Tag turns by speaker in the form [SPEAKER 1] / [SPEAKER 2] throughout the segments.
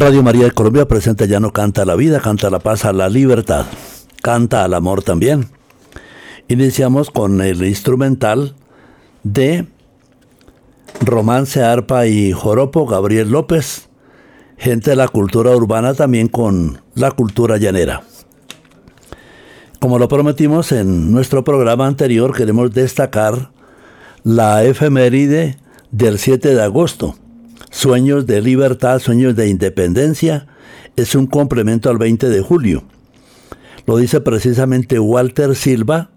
[SPEAKER 1] Radio María de Colombia presenta Ya no canta la vida, canta la paz, a la libertad, canta al amor también. Iniciamos con el instrumental de Romance, Arpa y Joropo, Gabriel López, gente de la cultura urbana también con la cultura llanera. Como lo prometimos en nuestro programa anterior, queremos destacar la efeméride del 7 de agosto. Sueños de libertad, sueños de independencia, es un complemento al 20 de julio. Lo dice precisamente Walter Silva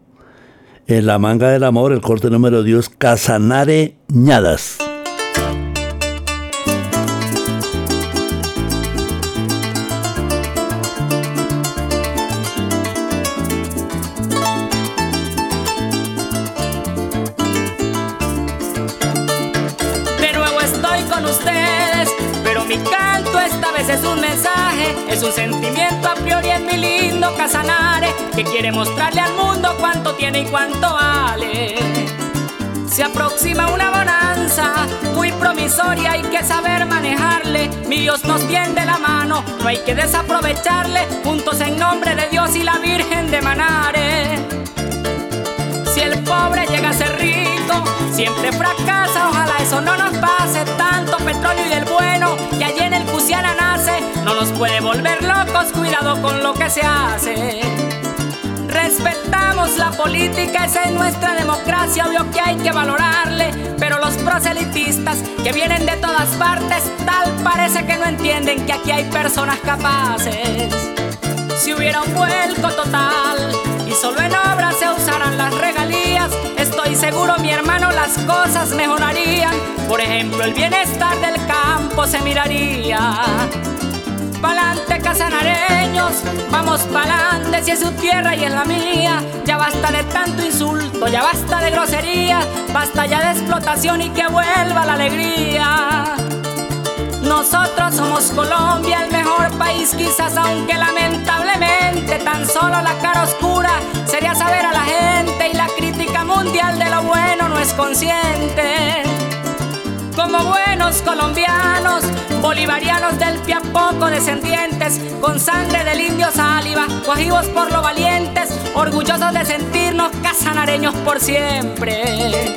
[SPEAKER 1] en La manga del amor, el corte número Dios, Casanare Ñadas.
[SPEAKER 2] Quiere mostrarle al mundo cuánto tiene y cuánto vale. Se aproxima una bonanza muy promisoria, hay que saber manejarle. Mi Dios nos tiende la mano, no hay que desaprovecharle. Juntos en nombre de Dios y la Virgen de Manare. Si el pobre llega a ser rico, siempre fracasa. Ojalá eso no nos pase. Tanto petróleo y del bueno que allí en el Cusiana nace. No nos puede volver locos, cuidado con lo que se hace. Respetamos la política, esa es nuestra democracia, obvio que hay que valorarle. Pero los proselitistas que vienen de todas partes, tal parece que no entienden que aquí hay personas capaces. Si hubiera un vuelco total y solo en obras se usaran las regalías, estoy seguro mi hermano las cosas mejorarían. Por ejemplo, el bienestar del campo se miraría. Pa'lante casanareños, vamos pa'lante si es su tierra y es la mía. Ya basta de tanto insulto, ya basta de grosería, basta ya de explotación y que vuelva la alegría. Nosotros somos Colombia, el mejor país quizás, aunque lamentablemente tan solo la cara oscura sería saber a la gente y la crítica mundial de lo bueno no es consciente. Como buenos colombianos, bolivarianos del poco descendientes, con sangre del indio saliva, cogidos por lo valientes, orgullosos de sentirnos casanareños por siempre.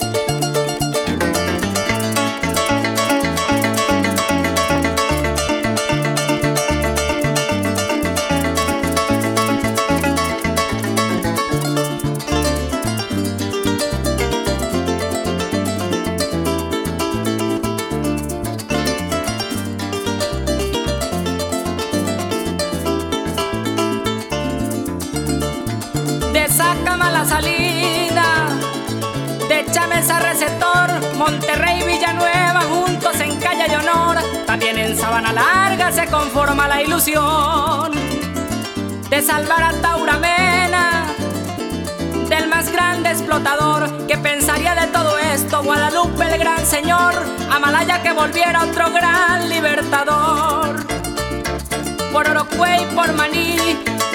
[SPEAKER 2] Se conforma la ilusión de salvar a Tauramena del más grande explotador que pensaría de todo esto. Guadalupe, el gran señor, Amalaya que volviera otro gran libertador. Por Orocuey, por Maní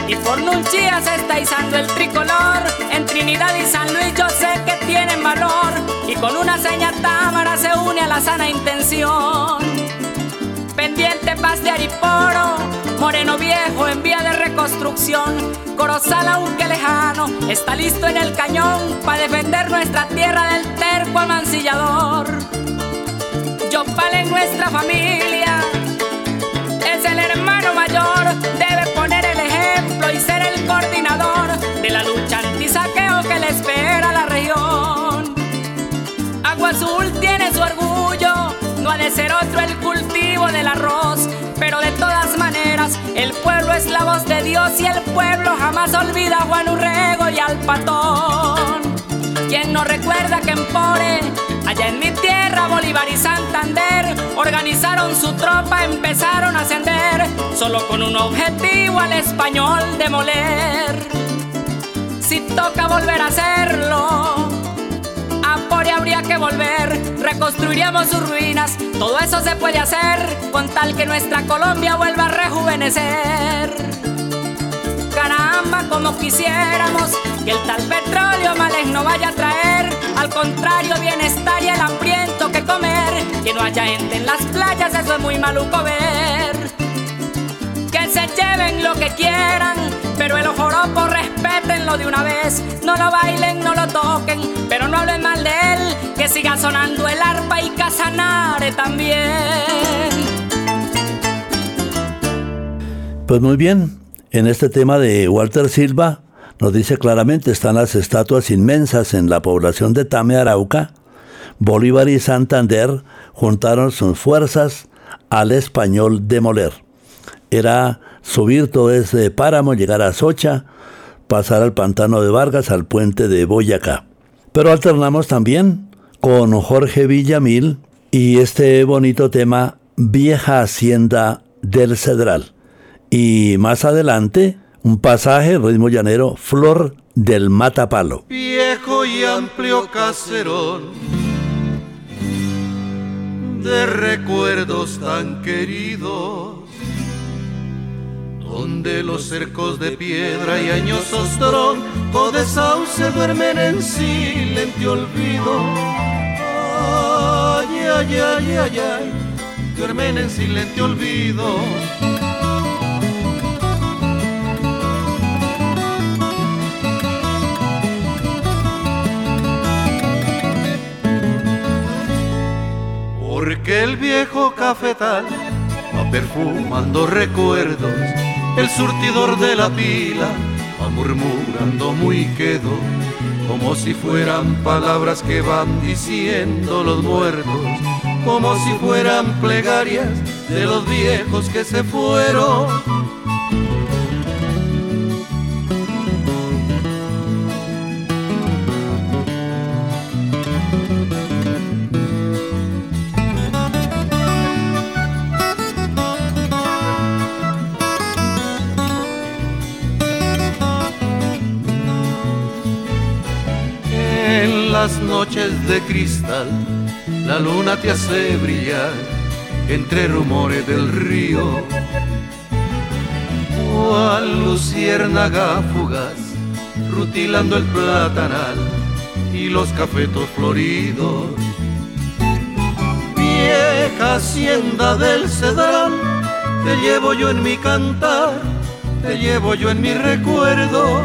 [SPEAKER 2] y por Nunchía se está izando el tricolor. En Trinidad y San Luis yo sé que tienen valor y con una seña támara se une a la sana intención. Pendiente paz de Ariporo, Moreno Viejo en vía de reconstrucción, Corozal aunque lejano, está listo en el cañón para defender nuestra tierra del terco amancillador. Yopal en nuestra familia, es el hermano mayor, debe poner el ejemplo y ser el coordinador de la lucha antisaqueo que le espera a la región. Agua Azul tiene de ser otro el cultivo del arroz, pero de todas maneras el pueblo es la voz de Dios y el pueblo jamás olvida a Juan Urrego y al patón. ¿Quién no recuerda que en Pore, allá en mi tierra, Bolívar y Santander, organizaron su tropa, empezaron a ascender, solo con un objetivo al español demoler? Si toca volver a hacerlo, a Pore habría que volver, reconstruiríamos sus ruinas, todo eso se puede hacer con tal que nuestra Colombia vuelva a rejuvenecer. Caramba, como quisiéramos que el tal petróleo males no vaya a traer, al contrario, bienestar y el hambriento que comer, que no haya gente en las playas, eso es muy maluco ver. se lleven lo que quieran, pero el ojoropo respetenlo de una vez. No lo bailen, no lo toquen, pero no hablen mal de él. Que siga sonando el arpa y Casanare también.
[SPEAKER 1] Pues muy bien, en este tema de Walter Silva nos dice claramente están las estatuas inmensas en la población de Tame Arauca. Bolívar y Santander juntaron sus fuerzas al español demoler. Era subir todo ese páramo, llegar a Socha, pasar al pantano de Vargas, al puente de Boyacá. Pero alternamos también con Jorge Villamil y este bonito tema Vieja Hacienda del Cedral. Y más adelante, un pasaje, ritmo llanero, Flor del Matapalo.
[SPEAKER 3] Viejo y amplio caserón de recuerdos tan queridos, donde los cercos de piedra y añosos troncos de sauce duermen en silente olvido. Ay, ay, ay, ay, ay, duermen en silente olvido. porque el viejo cafetal va perfumando recuerdos, el surtidor de la pila va murmurando muy quedo, como si fueran palabras que van diciendo los muertos, como si fueran plegarias de los viejos que se fueron noches de cristal, la luna te hace brillar entre rumores del río. Cual luciérnaga fugaz, rutilando el platanal y los cafetos floridos. Vieja hacienda del Cedral, te llevo yo en mi cantar, te llevo yo en mi recuerdo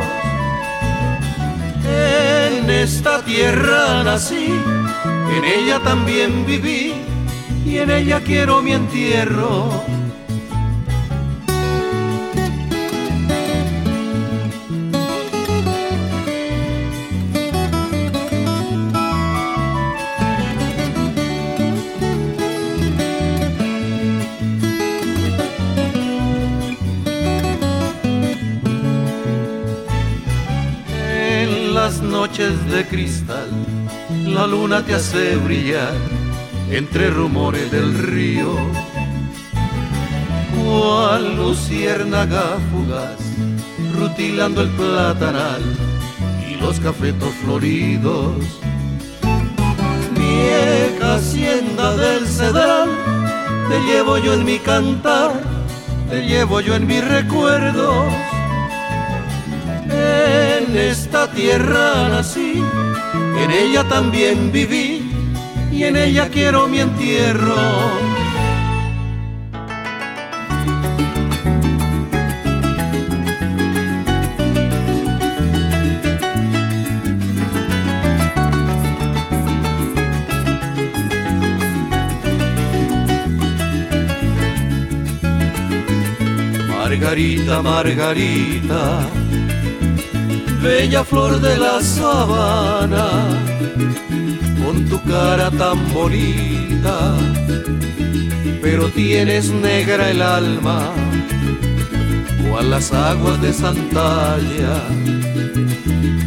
[SPEAKER 3] en esta tierra nací, en ella también viví y en ella quiero mi entierro. De cristal, la luna te hace brillar entre rumores del río. Cual luciérnaga fugaz, rutilando el platanal y los cafetos floridos. Vieja hacienda del cedral, te llevo yo en mi cantar, te llevo yo en mis recuerdos en esta tierra nací, en ella también viví y en ella quiero mi entierro. Margarita, Margarita bella flor de la sabana, con tu cara tan bonita, pero tienes negra el alma, cual las aguas de Santalla,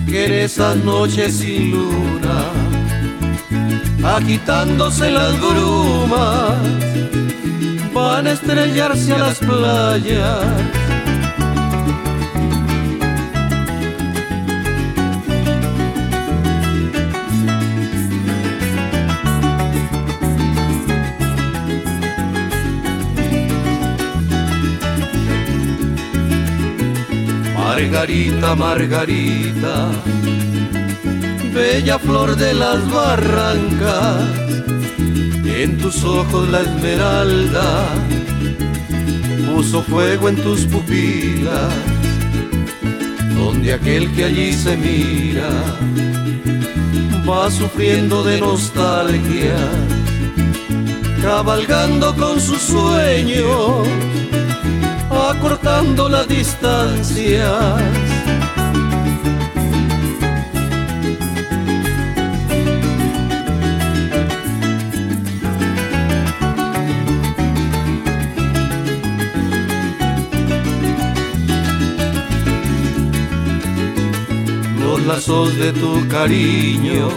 [SPEAKER 3] que en esas noches sin luna, agitándose las brumas, van a estrellarse a las playas Margarita, Margarita, bella flor de las barrancas, en tus ojos la esmeralda, puso fuego en tus pupilas, donde aquel que allí se mira va sufriendo de nostalgia, cabalgando con sus sueños, acortando las distancias lazos de tu cariño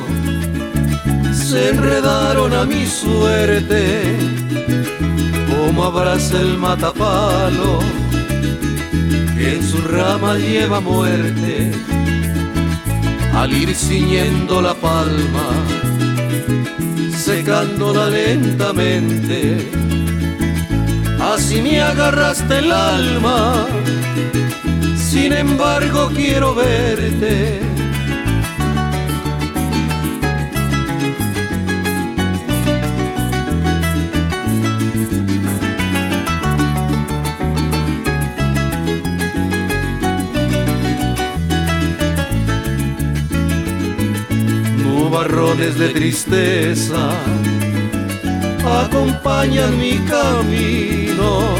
[SPEAKER 3] se enredaron a mi suerte, como abraza el matapalo que en su rama lleva muerte, al ir ciñendo la palma, secándola lentamente. Así me agarraste el alma, sin embargo quiero verte de tristeza acompañan mi camino.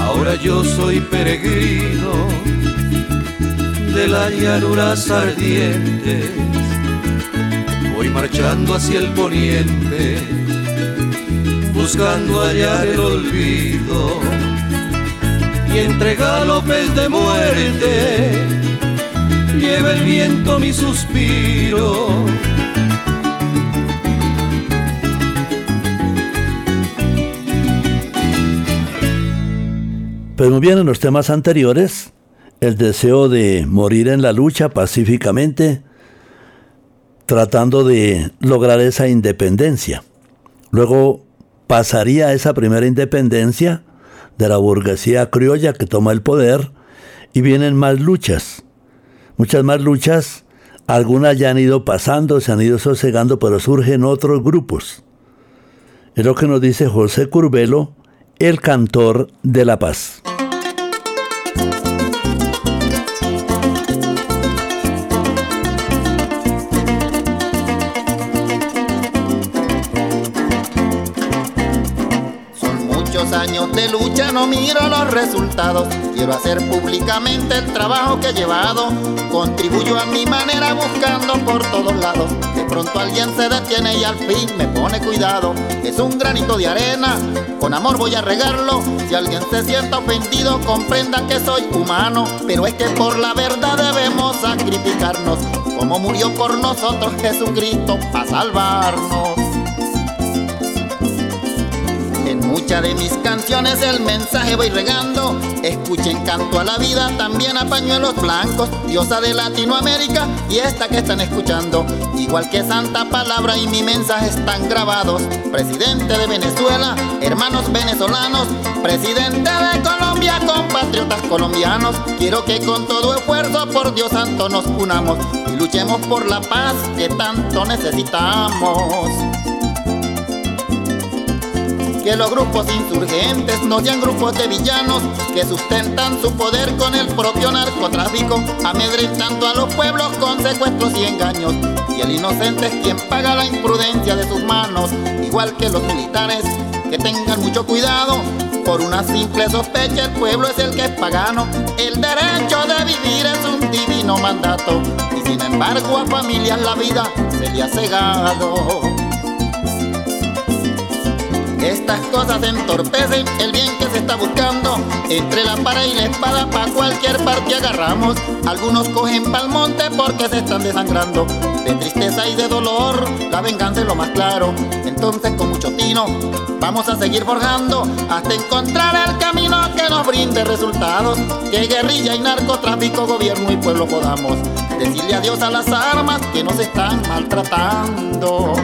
[SPEAKER 3] Ahora yo soy peregrino de las llanuras ardientes. Voy marchando hacia el poniente, buscando hallar el olvido. Y entre galopes de muerte lleva el viento mi suspiro.
[SPEAKER 1] Pues muy bien, en los temas anteriores, el deseo de morir en la lucha pacíficamente, tratando de lograr esa independencia. Luego pasaría esa primera independencia de la burguesía criolla que toma el poder y vienen más luchas muchas más luchas, algunas ya han ido pasando, se han ido sosegando, pero surgen otros grupos. Es lo que nos dice José Curbelo, el cantor de la paz.
[SPEAKER 4] años de lucha no miro los resultados. Quiero hacer públicamente el trabajo que he llevado. Contribuyo a mi manera buscando por todos lados. De pronto alguien se detiene y al fin me pone cuidado. Es un granito de arena, con amor voy a regarlo. Si alguien se sienta ofendido, comprenda que soy humano. Pero es que por la verdad debemos sacrificarnos. Como murió por nosotros Jesucristo para salvarnos. Muchas de mis canciones el mensaje voy regando. Escuchen canto a la vida, también a pañuelos blancos. Diosa de Latinoamérica y esta que están escuchando. Igual que Santa Palabra y mi mensaje están grabados. Presidente de Venezuela, hermanos venezolanos. Presidente de Colombia, compatriotas colombianos. Quiero que con todo esfuerzo por Dios santo nos unamos y luchemos por la paz que tanto necesitamos que los grupos insurgentes no sean grupos de villanos que sustentan su poder con el propio narcotráfico, amedrentando a los pueblos con secuestros y engaños. Y el inocente es quien paga la imprudencia de sus manos, igual que los militares, que tengan mucho cuidado. Por una simple sospecha el pueblo es el que es pagano. El derecho de vivir es un divino mandato. Y sin embargo a familias la vida se le ha cegado. Estas cosas entorpecen el bien que se está buscando. Entre la para y la espada, pa' cualquier parte agarramos. Algunos cogen pa'l monte porque se están desangrando. De tristeza y de dolor, la venganza es lo más claro. Entonces, con mucho tino, vamos a seguir forjando hasta encontrar el camino que nos brinde resultados. Que guerrilla y narcotráfico, gobierno y pueblo podamos decirle adiós a las armas que nos están maltratando.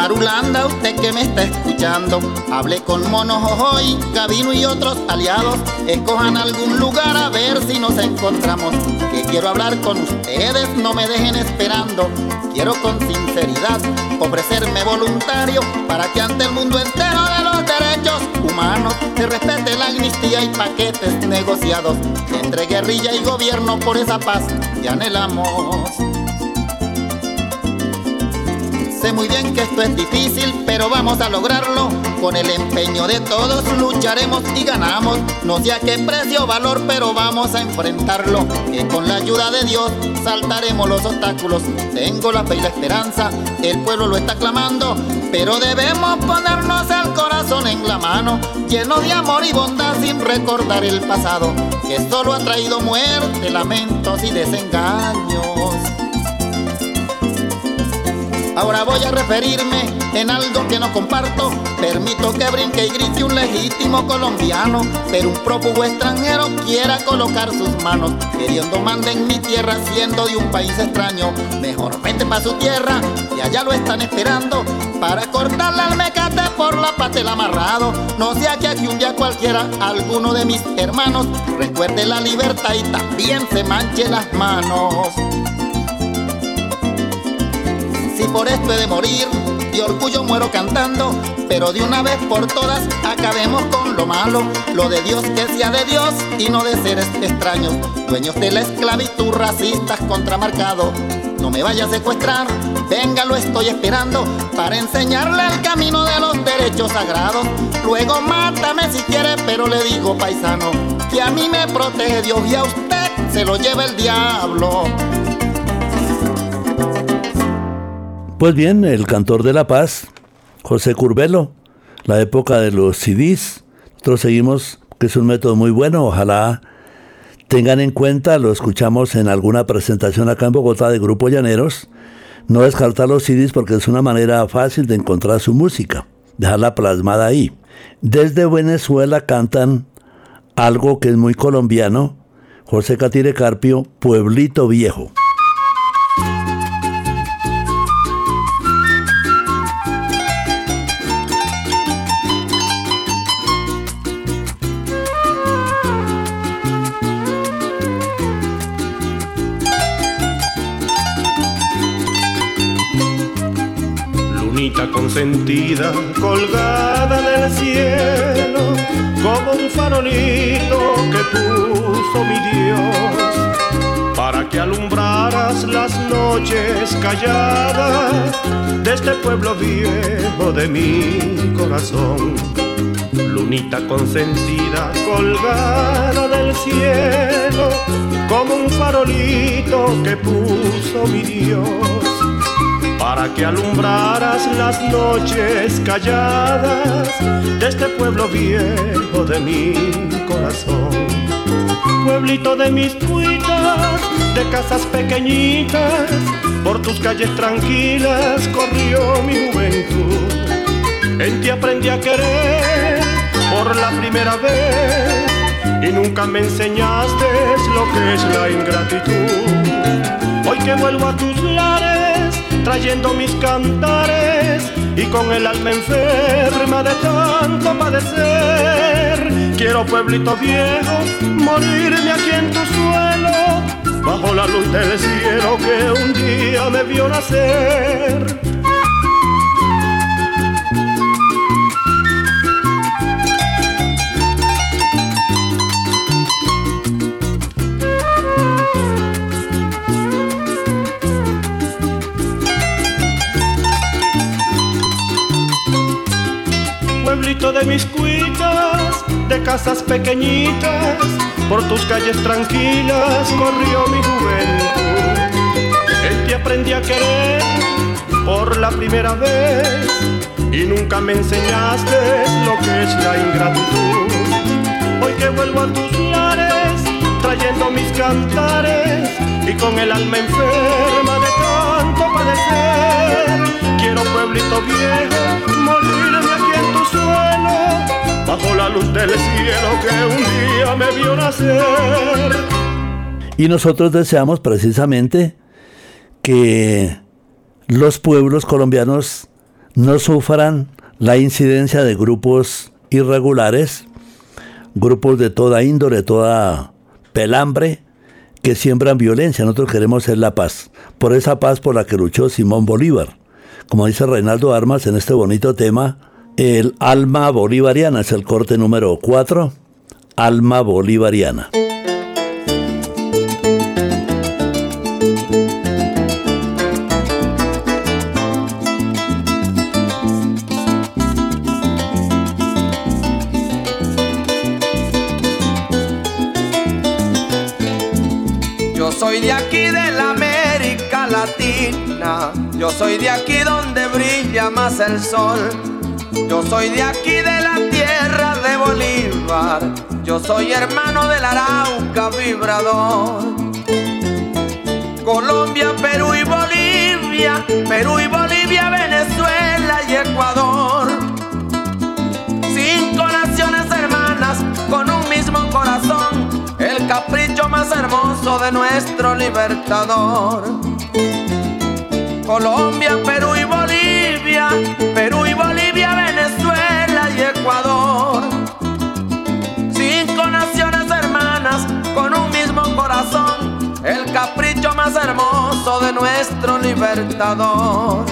[SPEAKER 4] Marulanda, usted que me está escuchando, hablé con Mono Jojoy, Gabino y otros aliados. Escojan algún lugar a ver si nos encontramos. Que quiero hablar con ustedes, no me dejen esperando. Quiero con sinceridad ofrecerme voluntario para que ante el mundo entero de los derechos humanos se respete la amnistía y paquetes negociados entre guerrilla y gobierno por esa paz que anhelamos. Sé muy bien que esto es difícil, pero vamos a lograrlo. Con el empeño de todos lucharemos y ganamos. No sé a qué precio valor, pero vamos a enfrentarlo. Que con la ayuda de Dios saltaremos los obstáculos. Tengo la fe y la esperanza, el pueblo lo está clamando. Pero debemos ponernos el corazón en la mano, lleno de amor y bondad sin recordar el pasado, que solo ha traído muerte, lamentos y desengaños. Ahora voy a referirme en algo que no comparto. Permito que brinque y grite un legítimo colombiano, pero un prófugo extranjero quiera colocar sus manos, queriendo manda en mi tierra siendo de un país extraño. Mejor vete para su tierra, y allá lo están esperando para cortarle al mecate por la pata el amarrado. No sea que aquí un día cualquiera, alguno de mis hermanos, recuerde la libertad y también se manche las manos. Por esto he de morir, de orgullo muero cantando, pero de una vez por todas acabemos con lo malo, lo de Dios que sea de Dios y no de seres extraños, dueños de la esclavitud, racistas contramarcados. No me vaya a secuestrar, venga, lo estoy esperando para enseñarle el camino de los derechos sagrados. Luego mátame si quiere, pero le digo, paisano, que a mí me protege Dios y a usted se lo lleva el diablo.
[SPEAKER 1] Pues bien, el cantor de la paz, José Curbelo, la época de los CDs. Nosotros seguimos, que es un método muy bueno, ojalá tengan en cuenta, lo escuchamos en alguna presentación acá en Bogotá de Grupo Llaneros, no descartar los CDs porque es una manera fácil de encontrar su música, dejarla plasmada ahí. Desde Venezuela cantan algo que es muy colombiano, José Catire Carpio, Pueblito Viejo.
[SPEAKER 5] Consentida colgada del cielo como un farolito que puso mi Dios para que alumbraras las noches calladas de este pueblo viejo de mi corazón. Lunita consentida colgada del cielo como un farolito que puso mi Dios para que alumbraras las noches calladas de este pueblo viejo de mi corazón. Pueblito de mis cuitas, de casas pequeñitas, por tus calles tranquilas corrió mi juventud. En ti aprendí a querer por la primera vez y nunca me enseñaste lo que es la ingratitud. Hoy que vuelvo a tus trayendo mis cantares y con el alma enferma de tanto padecer. Quiero pueblito viejo, morirme aquí en tu suelo, bajo la luz del cielo que un día me vio nacer. De mis cuitas, de casas pequeñitas, por tus calles tranquilas corrió mi juventud. En ti aprendí a querer por la primera vez y nunca me enseñaste lo que es la ingratitud. Hoy que vuelvo a tus lares, trayendo mis cantares y con el alma enferma de tanto padecer, quiero pueblito viejo la luz del cielo que un día me vio nacer.
[SPEAKER 1] Y nosotros deseamos precisamente que los pueblos colombianos no sufran la incidencia de grupos irregulares, grupos de toda índole, toda pelambre, que siembran violencia. Nosotros queremos ser la paz, por esa paz por la que luchó Simón Bolívar. Como dice Reinaldo Armas en este bonito tema, el alma bolivariana es el corte número 4, alma bolivariana.
[SPEAKER 6] soy de aquí de la América Latina. Yo soy de aquí donde brilla más el sol. Yo soy de aquí de la tierra de Bolívar. Yo soy hermano del Arauca vibrador. Colombia, Perú y Bolivia, Perú y Bolivia, Venezuela y Ecuador. Cinco naciones hermanas con un mismo corazón el capricho más hermoso de nuestro libertador. Colombia, Perú y Bolivia, más hermoso de nuestro libertador.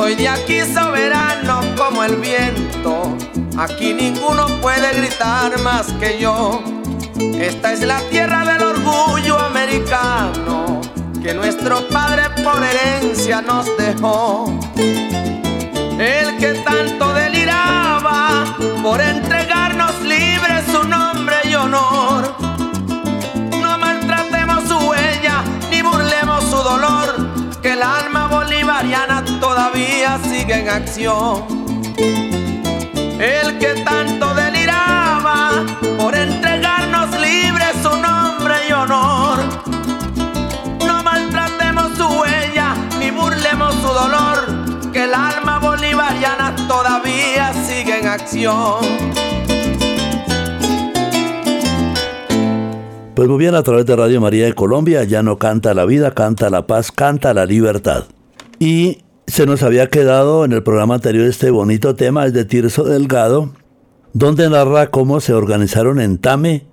[SPEAKER 6] soy de aquí el viento. Aquí ninguno puede gritar más que yo. Esta es la tierra del orgullo americano que nuestro padre por herencia nos dejó. El que tanto deliraba por entregarnos libres su nombre y honor. No maltratemos su huella ni burlemos su dolor, que el alma bolivariana todavía sigue en acción. El que tanto deliraba por entregarnos libres su nombre y honor. No maltratemos su huella ni burlemos su dolor, que el alma bolivariana todavía sigue en acción.
[SPEAKER 1] Pues muy bien, a través de Radio María de Colombia, ya no canta la vida, canta la paz, canta la libertad. Y se nos había quedado en el programa anterior este bonito tema, es de Tirso Delgado, donde narra cómo se organizaron en Tame,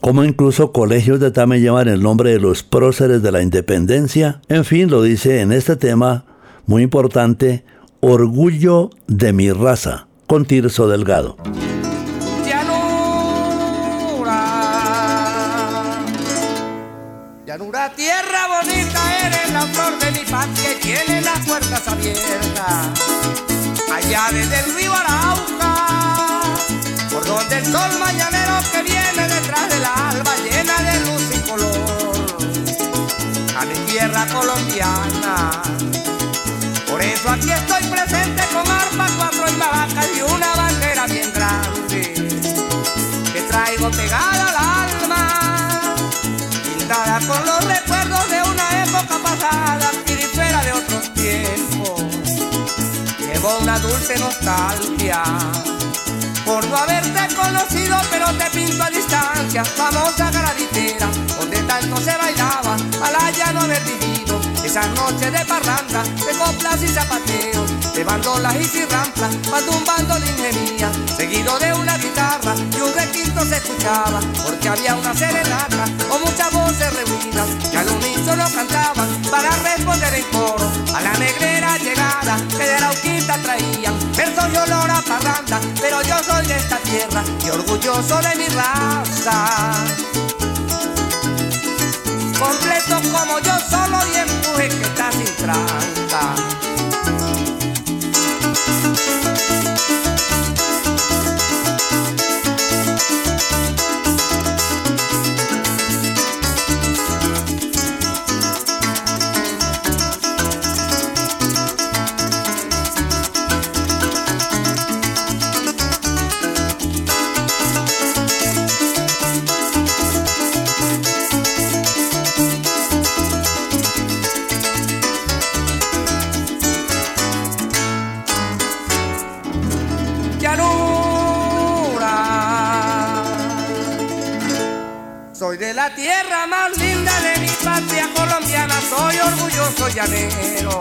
[SPEAKER 1] cómo incluso colegios de Tame llevan el nombre de los próceres de la independencia. En fin, lo dice en este tema muy importante, Orgullo de mi raza, con Tirso Delgado.
[SPEAKER 6] Puertas abiertas. Allá desde el río Arauca, por donde el sol mañanero que viene detrás del alba llena de luz y color. A mi tierra colombiana. Por eso aquí estoy presente con Llevo una dulce nostalgia. Por no haberte conocido, pero te pinto a distancia, famosa garaditera, donde tanto se bailaba, para ya no haber vivido esa noche de parranda, de coplas y zapateos, de bandolas y cirramplas, cuando un bandolín gemía, seguido de una guitarra y un requinto se escuchaba, porque había una serenata con muchas voces reunidas que al unísono cantaban para responder en coro a la negrera llegada que de la uquita traían versos y olor a parranda, pero yo soy de esta tierra y orgulloso de mi raza. Completo como yo solo y empuje que está sin tranca. La tierra más linda de mi patria colombiana, soy orgulloso llanero.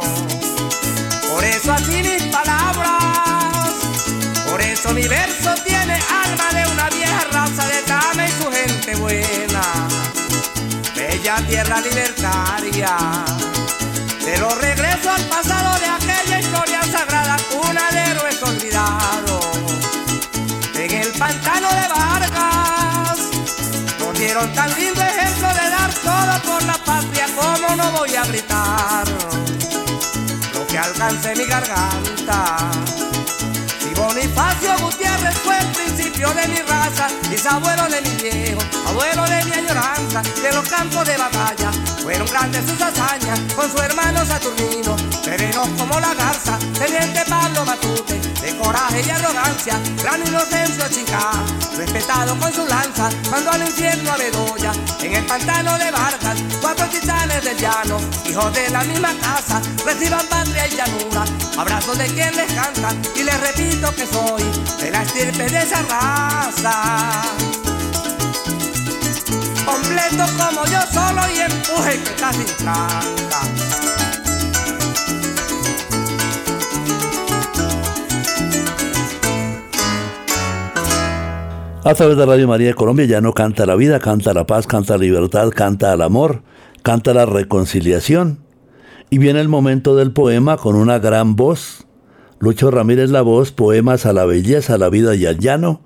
[SPEAKER 6] Por eso así mis palabras, por eso mi verso tiene alma de una vieja raza de Tame y su gente buena. Bella tierra libertaria, pero regreso al pasado nos dieron tan lindo ejemplo de dar todo por la patria, como no voy a gritar lo que alcance mi garganta. Si Bonifacio Gutiérrez fue el principio de mi raza, bisabuelo de mi viejo, abuelo de mi añoranza, de los campos de batalla, fueron grandes sus hazañas con su hermano Saturnino, serenos como la garza, teniente Pablo Matute, de coraje y arrogancia, gran inocencio chica, respetado con su lanza, cuando al infierno a Bedoya, en el pantano de Vargas, cuatro titanes del llano, hijos de la misma casa, reciban patria y llanura, abrazos de quien les canta, y les repito que soy de la estirpe de esa raza. Completo como yo solo y empuje que casi.
[SPEAKER 1] A través de Radio María de Colombia ya no canta la vida, canta la paz, canta la libertad, canta el amor, canta la reconciliación. Y viene el momento del poema con una gran voz. Lucho Ramírez la voz, poemas a la belleza, a la vida y al llano.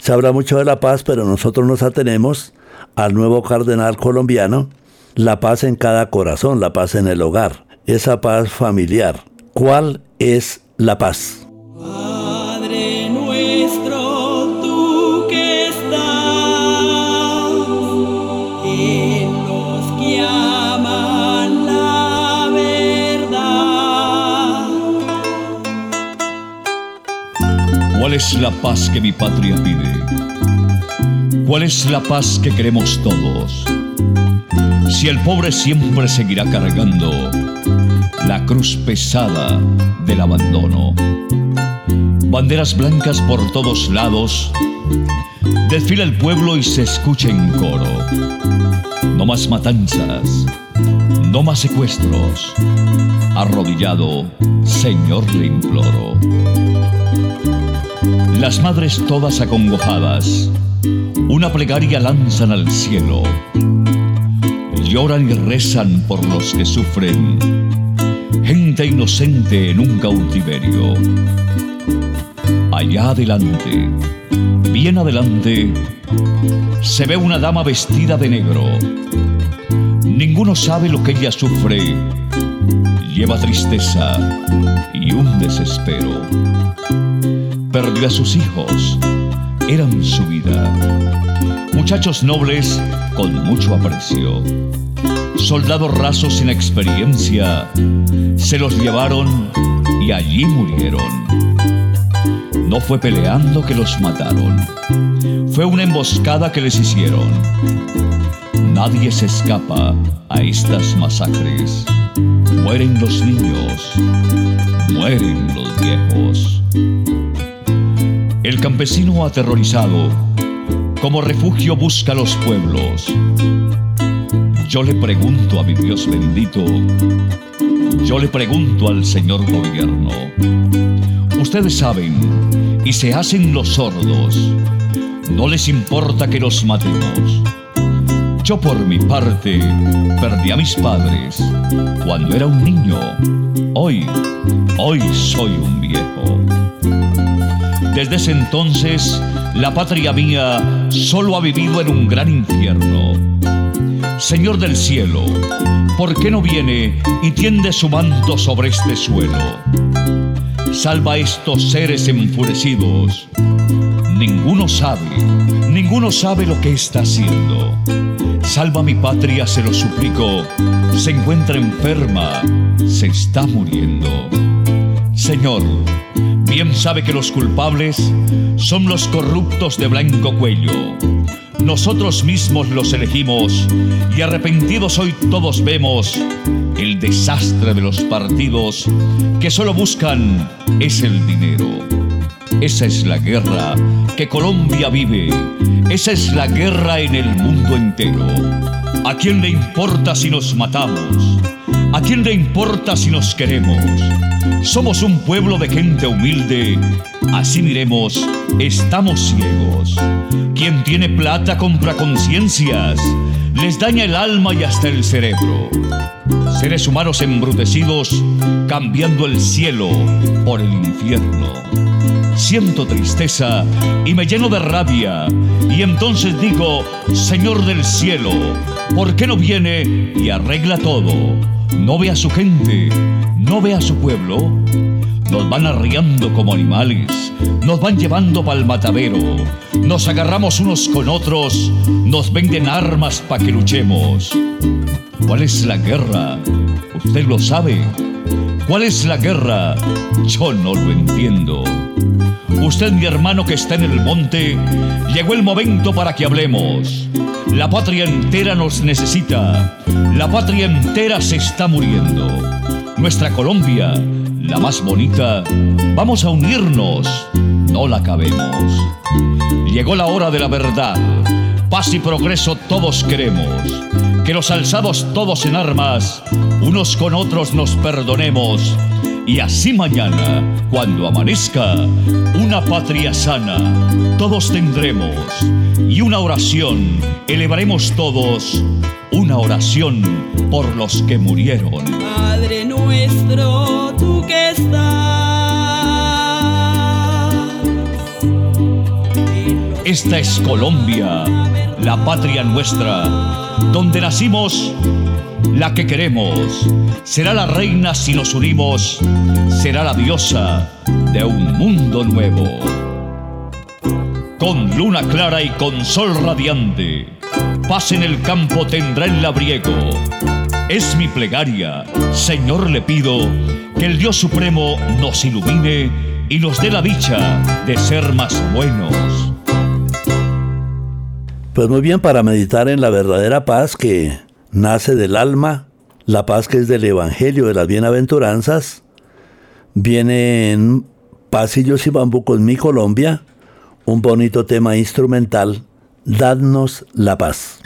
[SPEAKER 1] Se habla mucho de la paz, pero nosotros nos atenemos al nuevo cardenal colombiano, la paz en cada corazón, la paz en el hogar, esa paz familiar. ¿Cuál es la paz?
[SPEAKER 7] Padre nuestro, tú que estás en los que aman la verdad.
[SPEAKER 8] ¿Cuál es la paz que mi patria pide? ¿Cuál es la paz que queremos todos? Si el pobre siempre seguirá cargando la cruz pesada del abandono. Banderas blancas por todos lados, desfila el pueblo y se escucha en coro. No más matanzas, no más secuestros. Arrodillado, Señor, le imploro. Las madres todas acongojadas, una plegaria lanzan al cielo. Lloran y rezan por los que sufren, gente inocente en un cautiverio. Allá adelante, bien adelante, se ve una dama vestida de negro. Ninguno sabe lo que ella sufre. Lleva tristeza y un desespero. Perdió a sus hijos, eran su vida. Muchachos nobles con mucho aprecio. Soldados rasos sin experiencia se los llevaron y allí murieron. No fue peleando que los mataron, fue una emboscada que les hicieron. Nadie se escapa a estas masacres. Mueren los niños, mueren los viejos. El campesino aterrorizado, como refugio busca los pueblos. Yo le pregunto a mi Dios bendito, yo le pregunto al Señor gobierno. Ustedes saben y se hacen los sordos. No les importa que los matemos. Yo por mi parte perdí a mis padres cuando era un niño. Hoy, hoy soy un viejo. Desde ese entonces, la patria mía solo ha vivido en un gran infierno. Señor del cielo, ¿por qué no viene y tiende su manto sobre este suelo? Salva a estos seres enfurecidos. Ninguno sabe, ninguno sabe lo que está haciendo. Salva a mi patria, se lo suplico. Se encuentra enferma, se está muriendo. Señor, bien sabe que los culpables son los corruptos de blanco cuello. Nosotros mismos los elegimos y arrepentidos hoy todos vemos el desastre de los partidos que solo buscan es el dinero. Esa es la guerra que Colombia vive. Esa es la guerra en el mundo entero. ¿A quién le importa si nos matamos? ¿A quién le importa si nos queremos? Somos un pueblo de gente humilde. Así miremos, estamos ciegos. Quien tiene plata compra conciencias. Les daña el alma y hasta el cerebro. Seres humanos embrutecidos cambiando el cielo por el infierno. Siento tristeza y me lleno de rabia. Y entonces digo, Señor del cielo, ¿por qué no viene y arregla todo? No ve a su gente, no ve a su pueblo. Nos van arriando como animales, nos van llevando pa'l matadero, nos agarramos unos con otros, nos venden armas pa' que luchemos. ¿Cuál es la guerra? ¿Usted lo sabe? ¿Cuál es la guerra? Yo no lo entiendo. Usted, mi hermano que está en el monte, llegó el momento para que hablemos. La patria entera nos necesita. La patria entera se está muriendo. Nuestra Colombia, la más bonita, vamos a unirnos. No la cabemos. Llegó la hora de la verdad. Paz y progreso todos queremos. Que los alzados todos en armas, unos con otros nos perdonemos y así mañana, cuando amanezca, una patria sana, todos tendremos. Y una oración, elevaremos todos, una oración por los que murieron.
[SPEAKER 7] Padre nuestro, tú que estás.
[SPEAKER 8] Esta es Colombia, la patria nuestra, donde nacimos la que queremos. Será la reina si nos unimos, será la diosa de un mundo nuevo. Con luna clara y con sol radiante, paz en el campo tendrá el labriego. Es mi plegaria, Señor le pido, que el Dios Supremo nos ilumine y nos dé la dicha de ser más buenos.
[SPEAKER 1] Pues muy bien, para meditar en la verdadera paz que nace del alma, la paz que es del Evangelio de las Bienaventuranzas, viene en Pasillos y Bambucos, mi Colombia, un bonito tema instrumental, Dadnos la paz.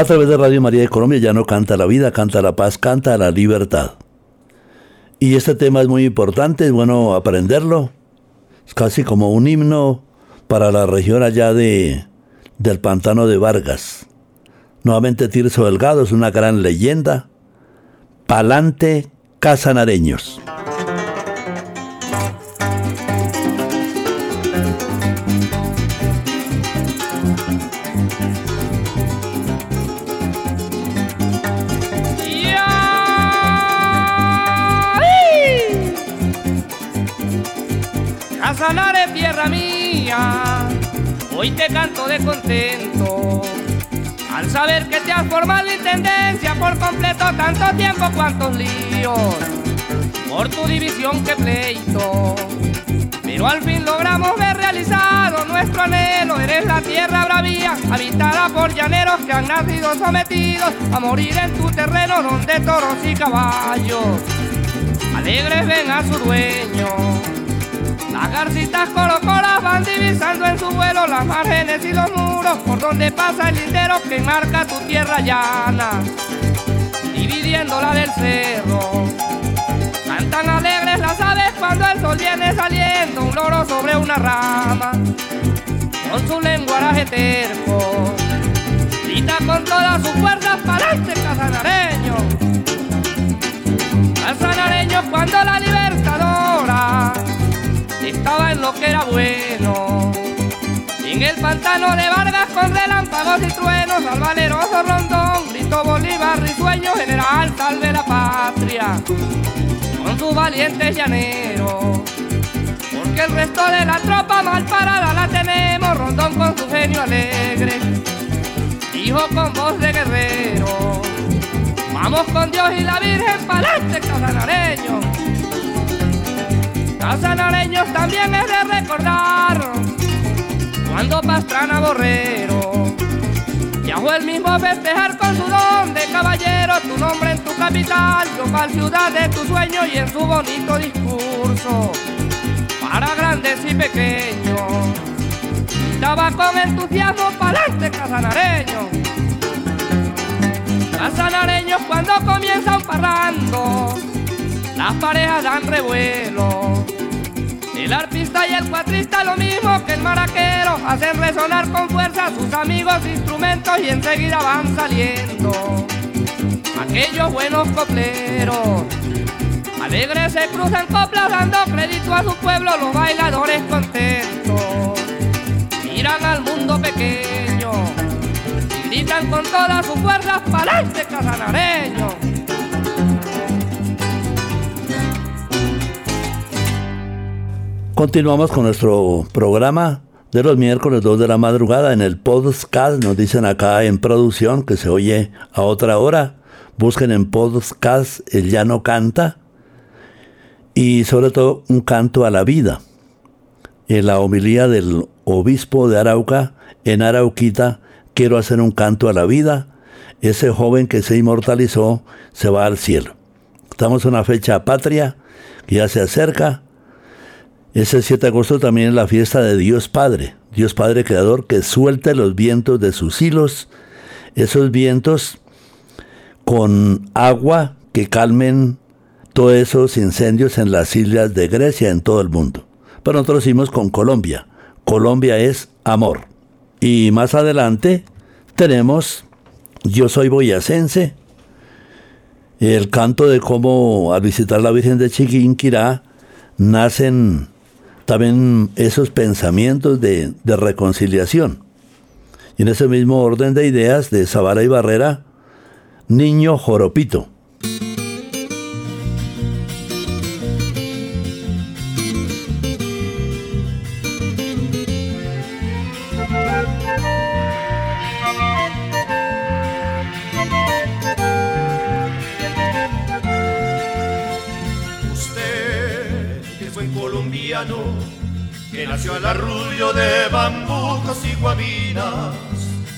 [SPEAKER 1] A través de Radio María de Colombia ya no canta la vida, canta la paz, canta la libertad. Y este tema es muy importante, es bueno aprenderlo. Es casi como un himno para la región allá de, del pantano de Vargas. Nuevamente Tirso Delgado es una gran leyenda. Palante Casanareños.
[SPEAKER 9] Casanare, tierra mía, hoy te canto de contento. Al saber que te has formado intendencia por completo tanto tiempo, cuantos líos, por tu división que pleito. Pero al fin logramos ver realizado nuestro anhelo. Eres la tierra bravía, habitada por llaneros que han nacido sometidos a morir en tu terreno donde toros y caballos alegres ven a su dueño. Las garcitas colocolas van divisando en su vuelo las márgenes y los muros por donde pasa el lindero que marca tu tierra llana, dividiéndola del cerro. Cantan alegres las aves cuando el sol viene saliendo, un loro sobre una rama, con su lenguaraje terco. Grita con todas sus fuerzas para este casanareño. Casanareño cuando la libertadora estaba en lo que era bueno. En el pantano de Vargas con relámpagos y truenos, al valeroso rondón, gritó Bolívar risueño, general, salve la patria, con sus valientes llaneros. Porque el resto de la tropa mal parada la tenemos, rondón con su genio alegre, dijo con voz de guerrero. Vamos con Dios y la Virgen para este casanareño. Casanareños también es de recordar cuando Pastrana Borrero viajó el mismo a festejar con su don de caballero tu nombre en tu capital, la ciudad de tu sueño y en su bonito discurso para grandes y pequeños. Estaba con entusiasmo para este casanareño. Casanareños cuando comienzan parrando las parejas dan revuelo. El arpista y el cuatrista lo mismo que el maraquero hacen resonar con fuerza sus amigos instrumentos y enseguida van saliendo aquellos buenos copleros. Alegres se cruzan coplas dando crédito a su pueblo los bailadores contentos. Miran al mundo pequeño y gritan con todas sus fuerzas para este casanareño.
[SPEAKER 1] Continuamos con nuestro programa de los miércoles 2 de la madrugada en el podcast. Nos dicen acá en producción que se oye a otra hora. Busquen en podcast El Llano Canta y sobre todo un canto a la vida. En la homilía del obispo de Arauca, en Arauquita, quiero hacer un canto a la vida. Ese joven que se inmortalizó se va al cielo. Estamos en una fecha patria que ya se acerca ese 7 de agosto también es la fiesta de Dios Padre, Dios Padre Creador, que suelte los vientos de sus hilos, esos vientos con agua que calmen todos esos incendios en las islas de Grecia, en todo el mundo. Pero nosotros hicimos con Colombia. Colombia es amor. Y más adelante tenemos Yo soy boyacense, el canto de cómo al visitar la Virgen de Chiquinquirá nacen también esos pensamientos de, reconciliación. Y en ese mismo orden de ideas de Zavara y Barrera, Niño Joropito.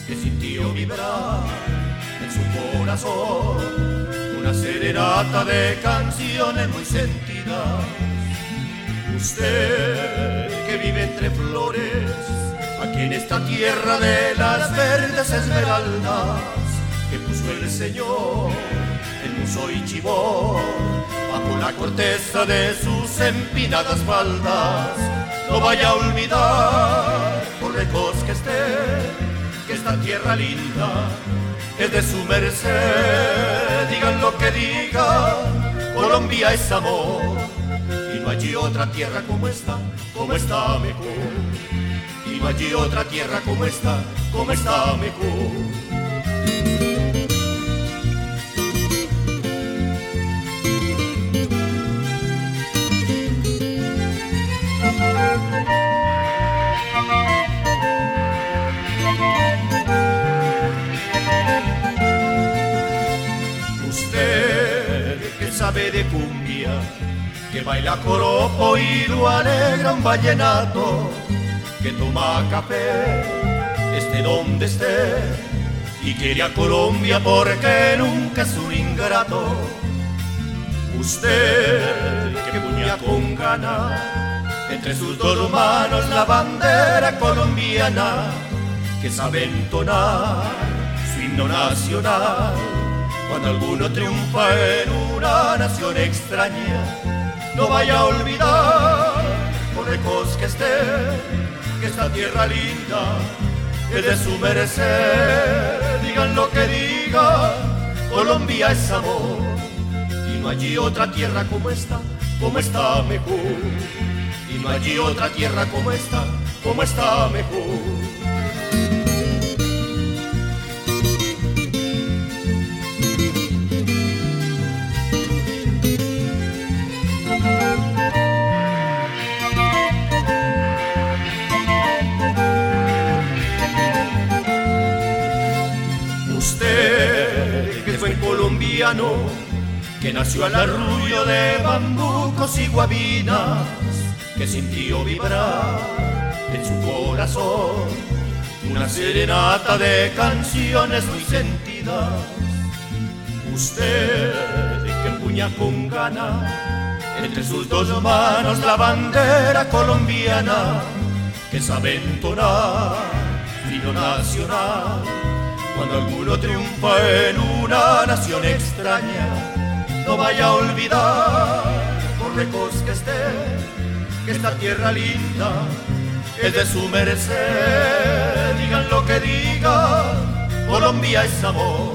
[SPEAKER 10] Que sintió vibrar en su corazón una serenata de canciones muy sentidas. Usted que vive entre flores, aquí en esta tierra de las verdes esmeraldas, puso el Señor el muso y chivón bajo la corteza de sus empinadas faldas. No vaya a olvidar, por lejos que esté, que esta tierra linda es de su merced. Digan lo que digan, Colombia es amor. Y no allí otra tierra como esta, como está mejor. Y no allí otra tierra como esta, como está mejor. De cumbia, que baila coropo y lo alegra un vallenato, que toma café, esté donde esté, y quiere a Colombia porque nunca es un ingrato. Usted que puña con gana, entre sus dos manos la bandera colombiana, que sabe entonar su himno nacional cuando alguno triunfa en una nación extraña, no vaya a olvidar, por lejos que esté, que esta tierra linda es de su merecer. Digan lo que digan, Colombia es amor, y no allí otra tierra como esta, como está mejor. Y no allí otra tierra como esta, como está mejor. Que nació al arrullo de bambucos y guabinas, que sintió vibrar en su corazón una serenata de canciones muy sentidas. Usted que puña con gana entre sus dos manos la bandera colombiana que sabe entonar fino nacional cuando alguno triunfa en una nación extraña, no vaya a olvidar, por lejos que esté, que esta tierra linda es de su merced. Digan lo que digan, Colombia es amor,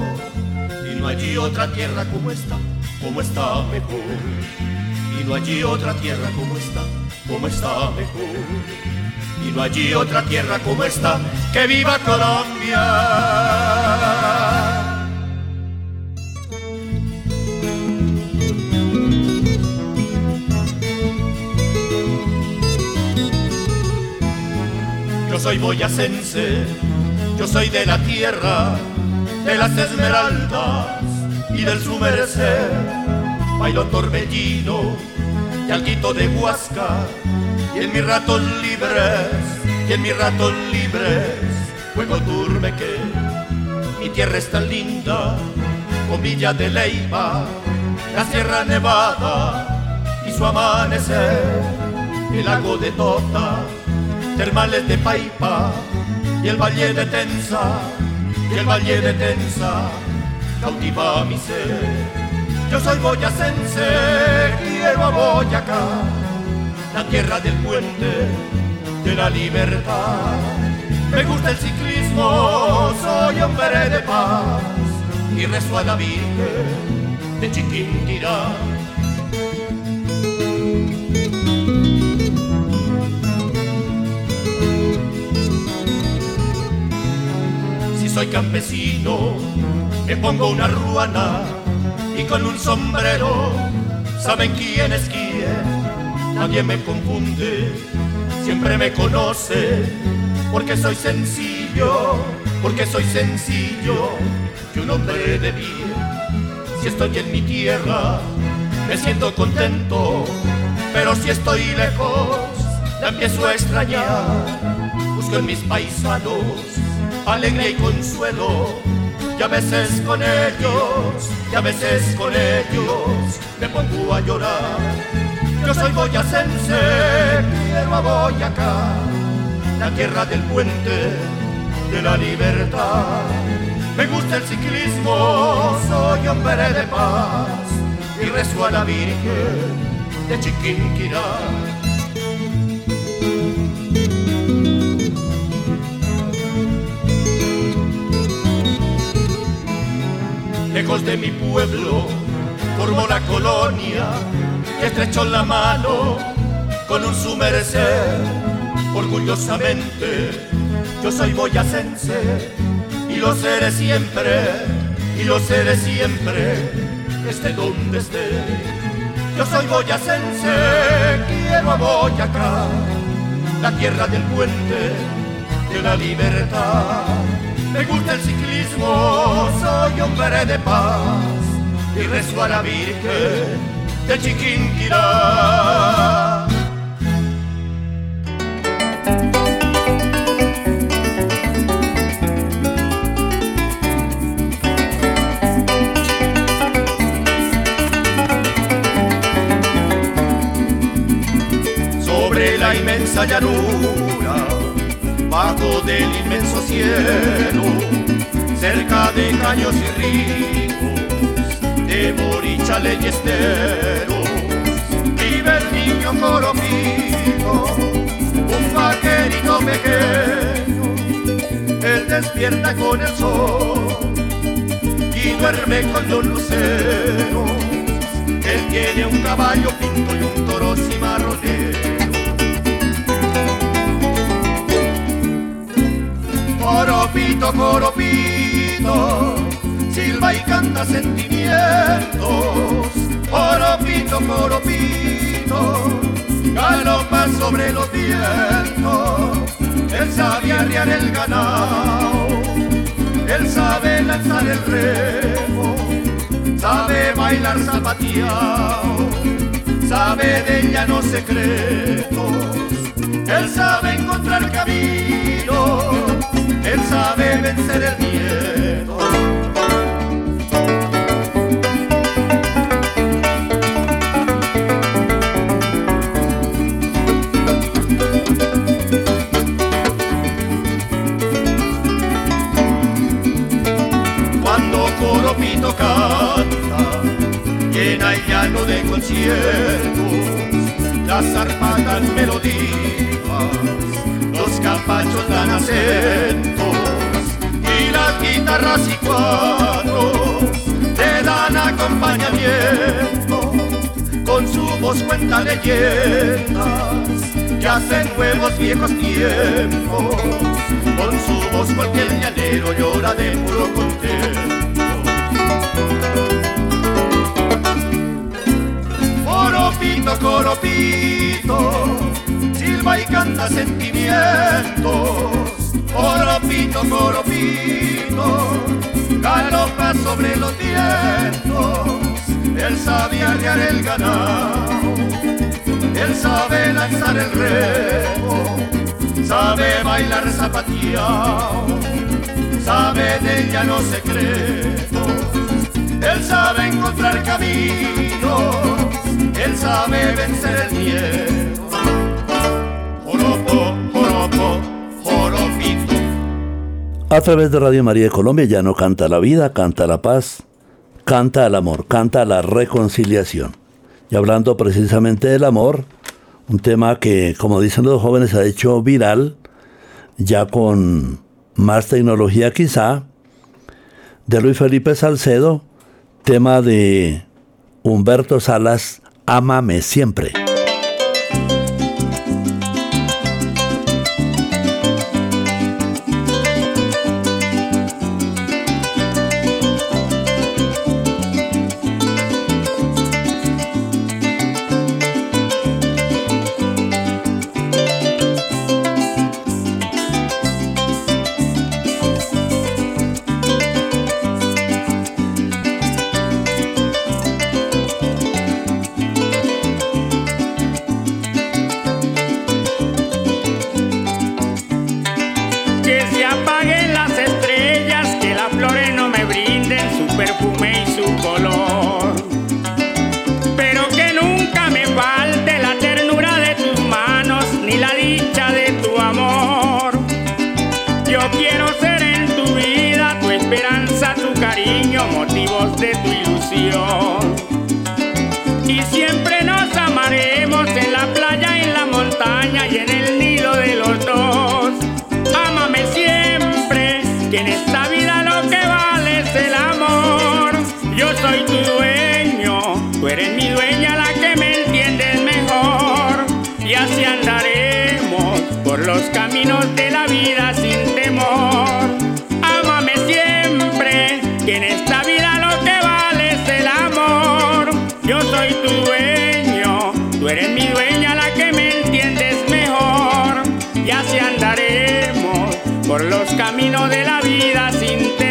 [SPEAKER 10] y no allí otra tierra como esta, como está mejor. Y no allí otra tierra como esta, como está mejor y no allí otra tierra como esta. ¡Que viva Colombia! Yo soy boyacense, yo soy de la tierra, de las esmeraldas y del su merecer. Bailo torbellino y alquito de Huasca y en mis ratos libres, y en mis ratos libres, juego que Mi tierra es tan linda, con Villa de Leiva, la Sierra Nevada y su amanecer, el lago de Tota, termales de Paipa y el valle de Tensa, y el valle de Tensa, cautiva mi ser. Yo soy boyacense, quiero a Boyacá la tierra del puente de la libertad. Me gusta el ciclismo, soy hombre de paz y rezo a la Virgen de Chiquinquirá. Si soy campesino, me pongo una ruana y con un sombrero, ¿saben quién es quién? Nadie me confunde, siempre me conoce, porque soy sencillo, porque soy sencillo, y un hombre de bien. Si estoy en mi tierra, me siento contento, pero si estoy lejos, la empiezo a extrañar. Busco en mis paisanos alegría y consuelo, y a veces con ellos, y a veces con ellos, me pongo a llorar yo soy boyacense, quiero a Boyacá, la tierra del puente de la libertad. Me gusta el ciclismo, soy hombre de paz y rezo a la Virgen de Chiquinquirá. Lejos de mi pueblo, formó la colonia que estrechó la mano con un sumerecer. Orgullosamente, yo soy boyacense y lo seré siempre, y lo seré siempre, esté donde esté. Yo soy boyacense, quiero a Boyacá, la tierra del puente de la libertad. Me gusta el ciclismo, soy hombre de paz y rezo a la Virgen de Chiquinquirá. Sobre la inmensa llanura, bajo del inmenso cielo, cerca de caños y ríos, de borichales y esteros, vive el niño coropito, un vaquerito pequeño, él despierta con el sol y duerme con los luceros. Él tiene un caballo pinto y un toro cimarronero. Coropito, coropito, silba y canta sentimientos. Coropito, coropito, galopa sobre los vientos. Él sabe arriar el ganado, él sabe lanzar el remo, sabe bailar zapateado, sabe de llanos secretos. Él sabe encontrar camino, él sabe vencer el miedo. Canta, llena el llano de conciertos, las zarpatas melodías, los capachos dan acentos y las guitarras y cuadros te dan acompañamiento. Con su voz cuenta leyendas que hacen nuevos viejos tiempos. Con su voz cualquier llanero llora de puro contento. Coropito, coropito, silba y canta sentimientos. Coropito, coropito, galopa sobre los vientos. Él sabe arriar el ganado, él sabe lanzar el remo, sabe bailar zapateado, sabe de llano secretos. Él sabe encontrar caminos, él sabe vencer el miedo. Joropo, joropo, joropito.
[SPEAKER 1] A través de Radio María de Colombia ya no canta la vida, canta la paz, canta el amor, canta la reconciliación. Y hablando precisamente del amor, un tema que, como dicen los jóvenes, ha hecho viral, ya con más tecnología quizá, de Luis Felipe Salcedo, tema de Humberto Salas, Ámame siempre.
[SPEAKER 11] Yo soy tu dueño, tú eres mi dueña, la que me entiendes mejor. Y así andaremos por los caminos de la vida sin tener.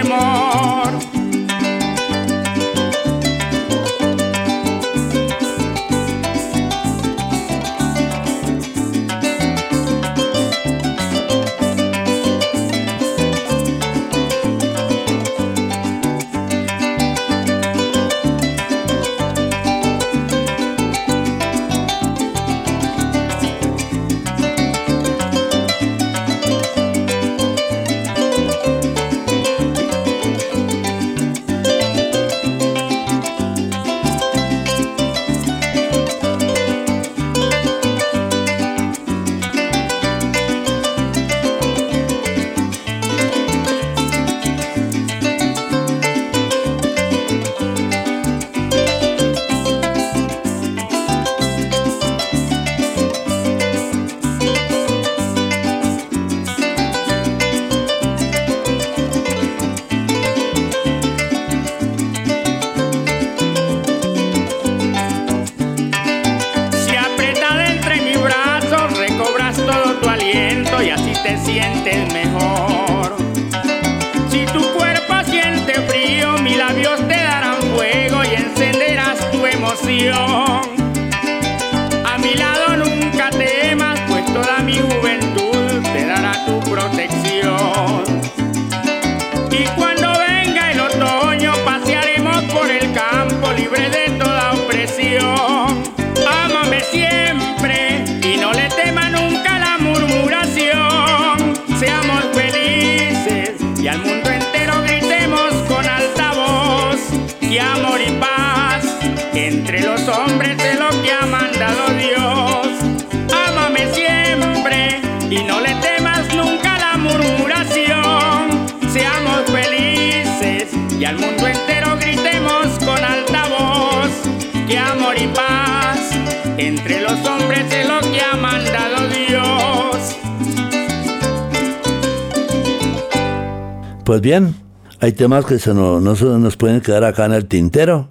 [SPEAKER 1] Pues bien, hay temas que se no, se nos pueden quedar acá en el tintero.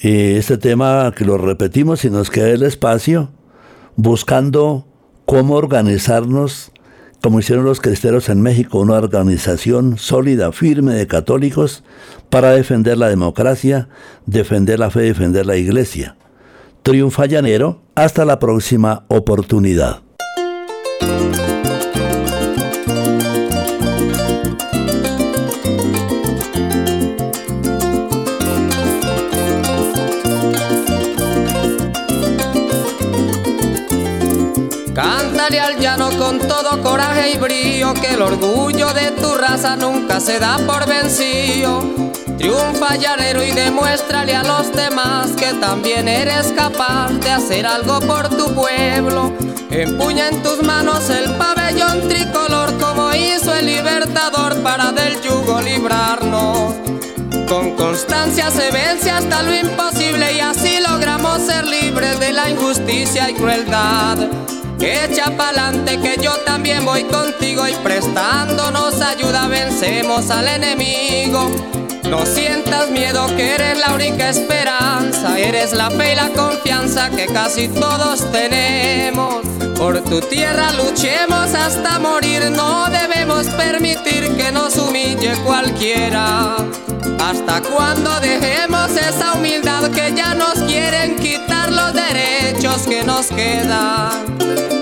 [SPEAKER 1] Y este tema que lo repetimos y nos queda el espacio, buscando cómo organizarnos, como hicieron los cristeros en México, una organización sólida, firme de católicos para defender la democracia, defender la fe, defender la iglesia. Triunfa Llanero, hasta la próxima oportunidad.
[SPEAKER 12] Al llano con todo coraje y brío, que el orgullo de tu raza nunca se da por vencido. Triunfa llanero y demuéstrale a los demás que también eres capaz de hacer algo por tu pueblo. Empuña en tus manos el pabellón tricolor como hizo el libertador para del yugo librarnos. Con constancia se vence hasta lo imposible y así logramos ser libres de la injusticia y crueldad. Echa pa'lante que yo también voy contigo y prestándonos ayuda vencemos al enemigo. No sientas miedo que eres la única esperanza, eres la fe y la confianza que casi todos tenemos. Por tu tierra luchemos hasta morir, no debemos permitir que nos humille cualquiera. ¿Hasta cuando dejemos esa humildad que ya nos quieren quitar los derechos que nos quedan?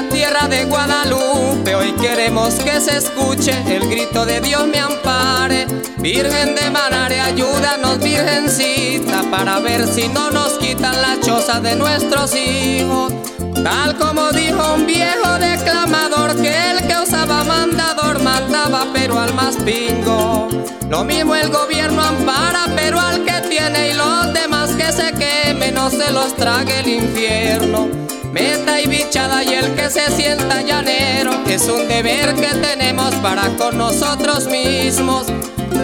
[SPEAKER 12] De Guadalupe, hoy queremos que se escuche el grito de Dios me ampare. Virgen de Manare, ayúdanos, Virgencita, para ver si no nos quitan la choza de nuestros hijos. Tal como dijo un viejo declamador que el que usaba mandador mataba pero al más pingo. Lo mismo el gobierno ampara pero al que tiene y los demás que se quemen no se los trague el infierno. Meta y bichada y el que se sienta llanero es un deber que tenemos para con nosotros mismos.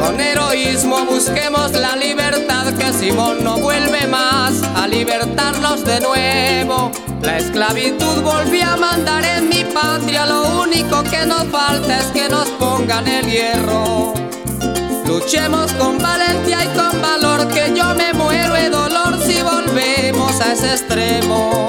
[SPEAKER 12] Con heroísmo busquemos la libertad que Simón no vuelve más a libertarnos de nuevo. La esclavitud volvió a mandar en mi patria, lo único que nos falta es que nos pongan el hierro. Luchemos con valentía y con valor, que yo me muero de dolor si volvemos a ese extremo.